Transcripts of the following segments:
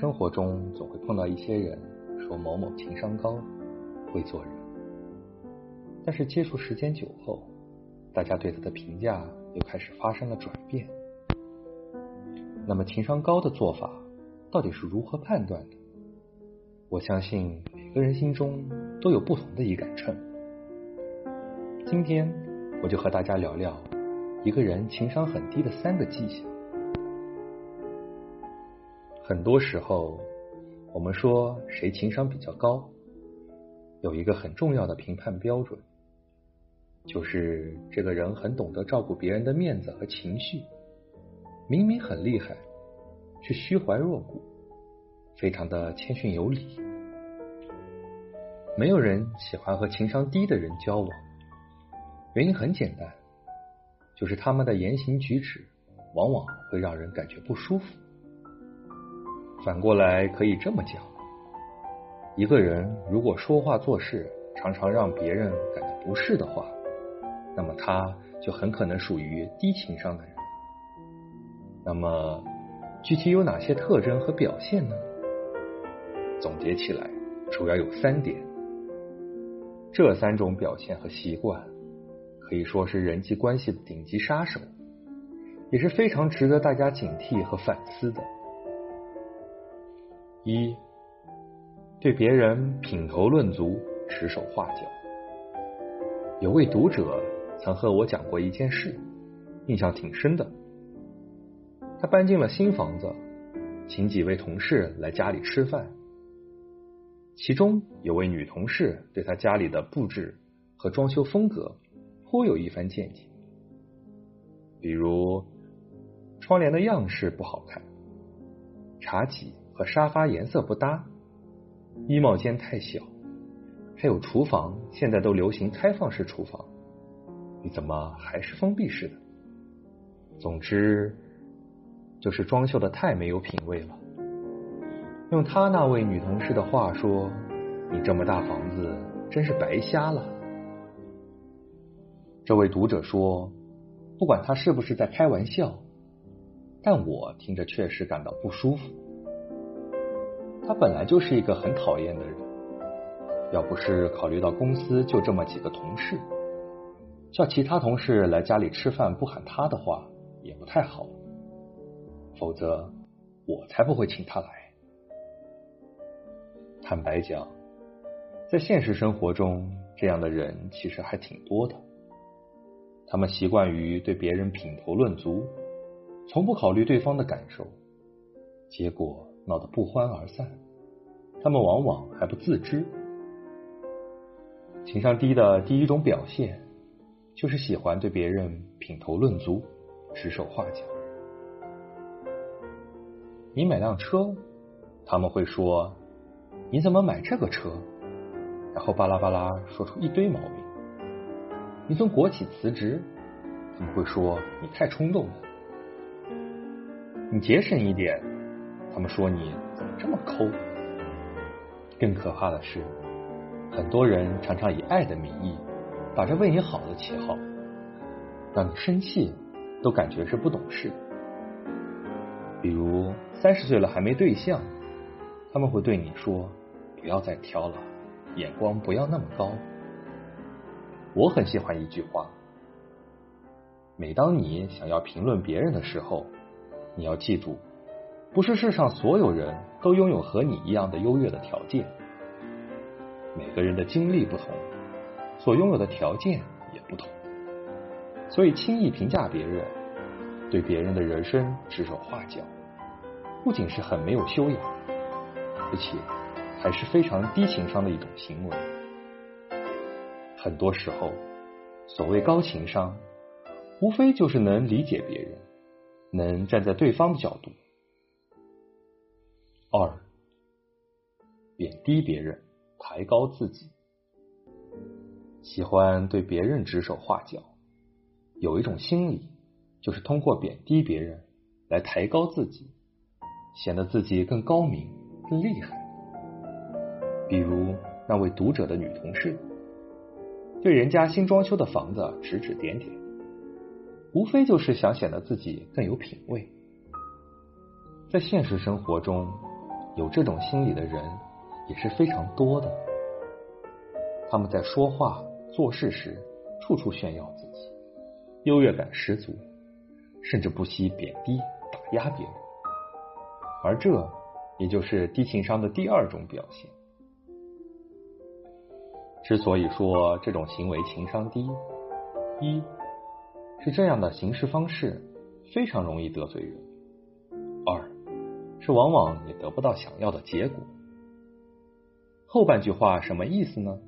生活中总会碰到一些人说某某情商高，会做人，但是接触时间久后，大家对他的评价又开始发生了转变。那么情商高的做法到底是如何判断的？我相信每个人心中都有不同的一杆秤。今天我就和大家聊聊一个人情商很低的三个迹象。很多时候，我们说谁情商比较高，有一个很重要的评判标准，就是这个人很懂得照顾别人的面子和情绪，明明很厉害，却虚怀若谷，非常的谦逊有礼。没有人喜欢和情商低的人交往，原因很简单，就是他们的言行举止往往会让人感觉不舒服。反过来可以这么讲：一个人如果说话做事常常让别人感到不适的话，那么他就很可能属于低情商的人。那么具体有哪些特征和表现呢？总结起来主要有三点。这三种表现和习惯可以说是人际关系的顶级杀手，也是非常值得大家警惕和反思的。一，对别人品头论足、指手画脚。有位读者曾和我讲过一件事，印象挺深的。他搬进了新房子，请几位同事来家里吃饭。其中有位女同事对他家里的布置和装修风格颇有一番见解，比如窗帘的样式不好看，茶几。和沙发颜色不搭，衣帽间太小，还有厨房现在都流行开放式厨房，你怎么还是封闭式的？总之，就是装修的太没有品位了。用他那位女同事的话说：“你这么大房子真是白瞎了。”这位读者说：“不管他是不是在开玩笑，但我听着确实感到不舒服。”他本来就是一个很讨厌的人，要不是考虑到公司就这么几个同事，叫其他同事来家里吃饭不喊他的话，也不太好。否则，我才不会请他来。坦白讲，在现实生活中，这样的人其实还挺多的。他们习惯于对别人品头论足，从不考虑对方的感受，结果。闹得不欢而散，他们往往还不自知。情商低的第一种表现，就是喜欢对别人品头论足、指手画脚。你买辆车，他们会说：“你怎么买这个车？”然后巴拉巴拉说出一堆毛病。你从国企辞职，他们会说：“你太冲动了。”你节省一点。他们说你怎么这么抠？更可怕的是，很多人常常以爱的名义，打着为你好的旗号，让你生气都感觉是不懂事。比如三十岁了还没对象，他们会对你说：“不要再挑了，眼光不要那么高。”我很喜欢一句话：每当你想要评论别人的时候，你要记住。不是世上所有人都拥有和你一样的优越的条件，每个人的经历不同，所拥有的条件也不同，所以轻易评价别人，对别人的人生指手画脚，不仅是很没有修养，而且还是非常低情商的一种行为。很多时候，所谓高情商，无非就是能理解别人，能站在对方的角度。二，贬低别人，抬高自己，喜欢对别人指手画脚，有一种心理，就是通过贬低别人来抬高自己，显得自己更高明、更厉害。比如那位读者的女同事，对人家新装修的房子指指点点，无非就是想显得自己更有品味。在现实生活中，有这种心理的人也是非常多的。他们在说话、做事时，处处炫耀自己，优越感十足，甚至不惜贬低、打压别人。而这也就是低情商的第二种表现。之所以说这种行为情商低，一是这样的行事方式非常容易得罪人；是往往也得不到想要的结果。后半句话什么意思呢？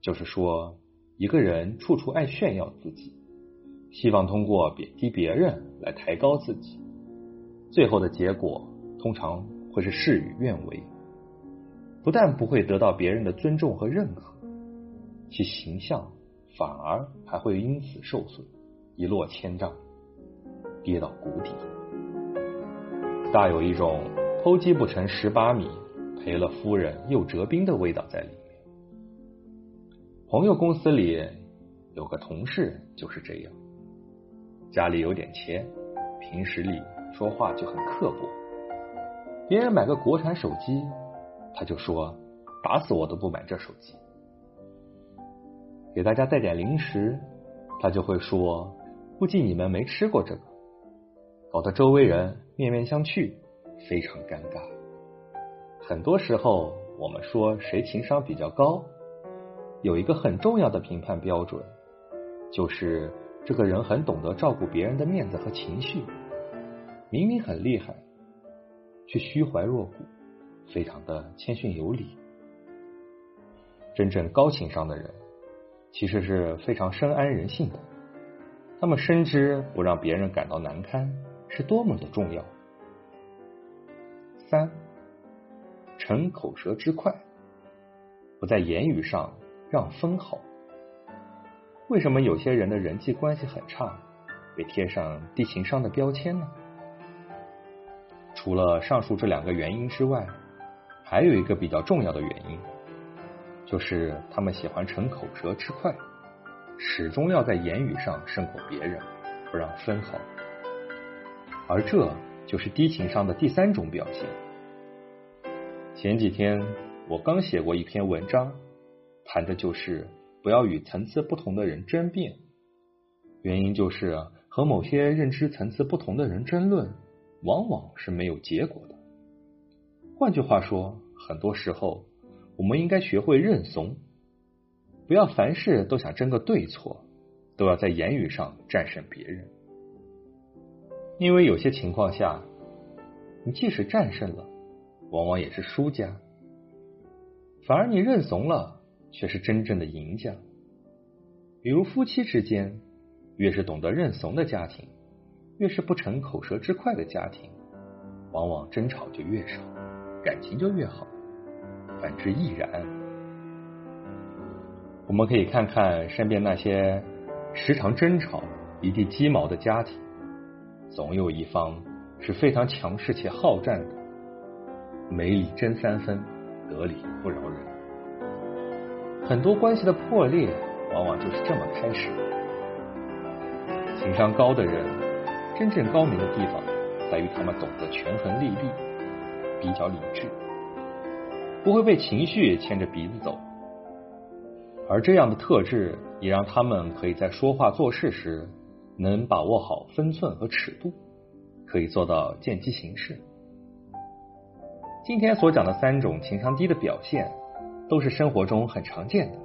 就是说，一个人处处爱炫耀自己，希望通过贬低别人来抬高自己，最后的结果通常会是事与愿违。不但不会得到别人的尊重和认可，其形象反而还会因此受损，一落千丈，跌到谷底，大有一种偷鸡不成蚀把米，赔了夫人又折兵的味道在里面。朋友公司里有个同事就是这样，家里有点钱，平时里说话就很刻薄，别人买个国产手机。他就说：“打死我都不买这手机。”给大家带点零食，他就会说：“估计你们没吃过这个。”搞得周围人面面相觑，非常尴尬。很多时候，我们说谁情商比较高，有一个很重要的评判标准，就是这个人很懂得照顾别人的面子和情绪。明明很厉害，却虚怀若谷。非常的谦逊有礼，真正高情商的人其实是非常深谙人性的。他们深知不让别人感到难堪是多么的重要。三，逞口舌之快，不在言语上让分毫。为什么有些人的人际关系很差，被贴上低情商的标签呢？除了上述这两个原因之外。还有一个比较重要的原因，就是他们喜欢逞口舌之快，始终要在言语上胜过别人，不让分毫。而这就是低情商的第三种表现。前几天我刚写过一篇文章，谈的就是不要与层次不同的人争辩。原因就是和某些认知层次不同的人争论，往往是没有结果的。换句话说，很多时候我们应该学会认怂，不要凡事都想争个对错，都要在言语上战胜别人。因为有些情况下，你即使战胜了，往往也是输家；反而你认怂了，却是真正的赢家。比如夫妻之间，越是懂得认怂的家庭，越是不逞口舌之快的家庭，往往争吵就越少。感情就越好，反之亦然。我们可以看看身边那些时常争吵、一地鸡毛的家庭，总有一方是非常强势且好战的，没理争三分，得理不饶人。很多关系的破裂，往往就是这么开始。情商高的人，真正高明的地方，在于他们懂得权衡利弊。比较理智，不会被情绪牵着鼻子走，而这样的特质也让他们可以在说话做事时能把握好分寸和尺度，可以做到见机行事。今天所讲的三种情商低的表现，都是生活中很常见的，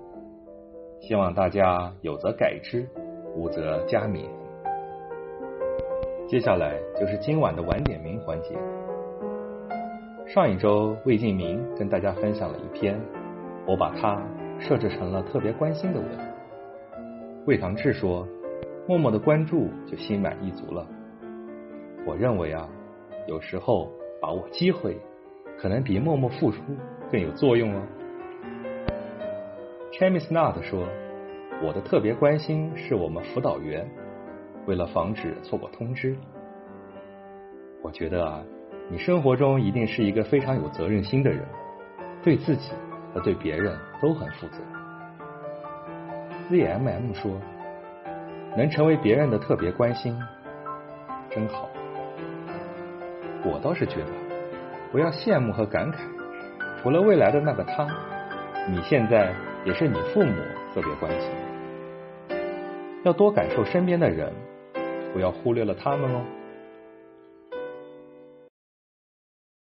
希望大家有则改之，无则加勉。接下来就是今晚的晚点名环节。上一周，魏晋明跟大家分享了一篇，我把它设置成了特别关心的文。魏唐志说：“默默的关注就心满意足了。我认为啊，有时候把握机会，可能比默默付出更有作用哦。Chamis Nut 说：“我的特别关心是我们辅导员，为了防止错过通知。”我觉得啊，你生活中一定是一个非常有责任心的人，对自己和对别人都很负责。ZMM 说：“能成为别人的特别关心，真好。”我倒是觉得，不要羡慕和感慨，除了未来的那个他，你现在也是你父母特别关心。要多感受身边的人，不要忽略了他们哦。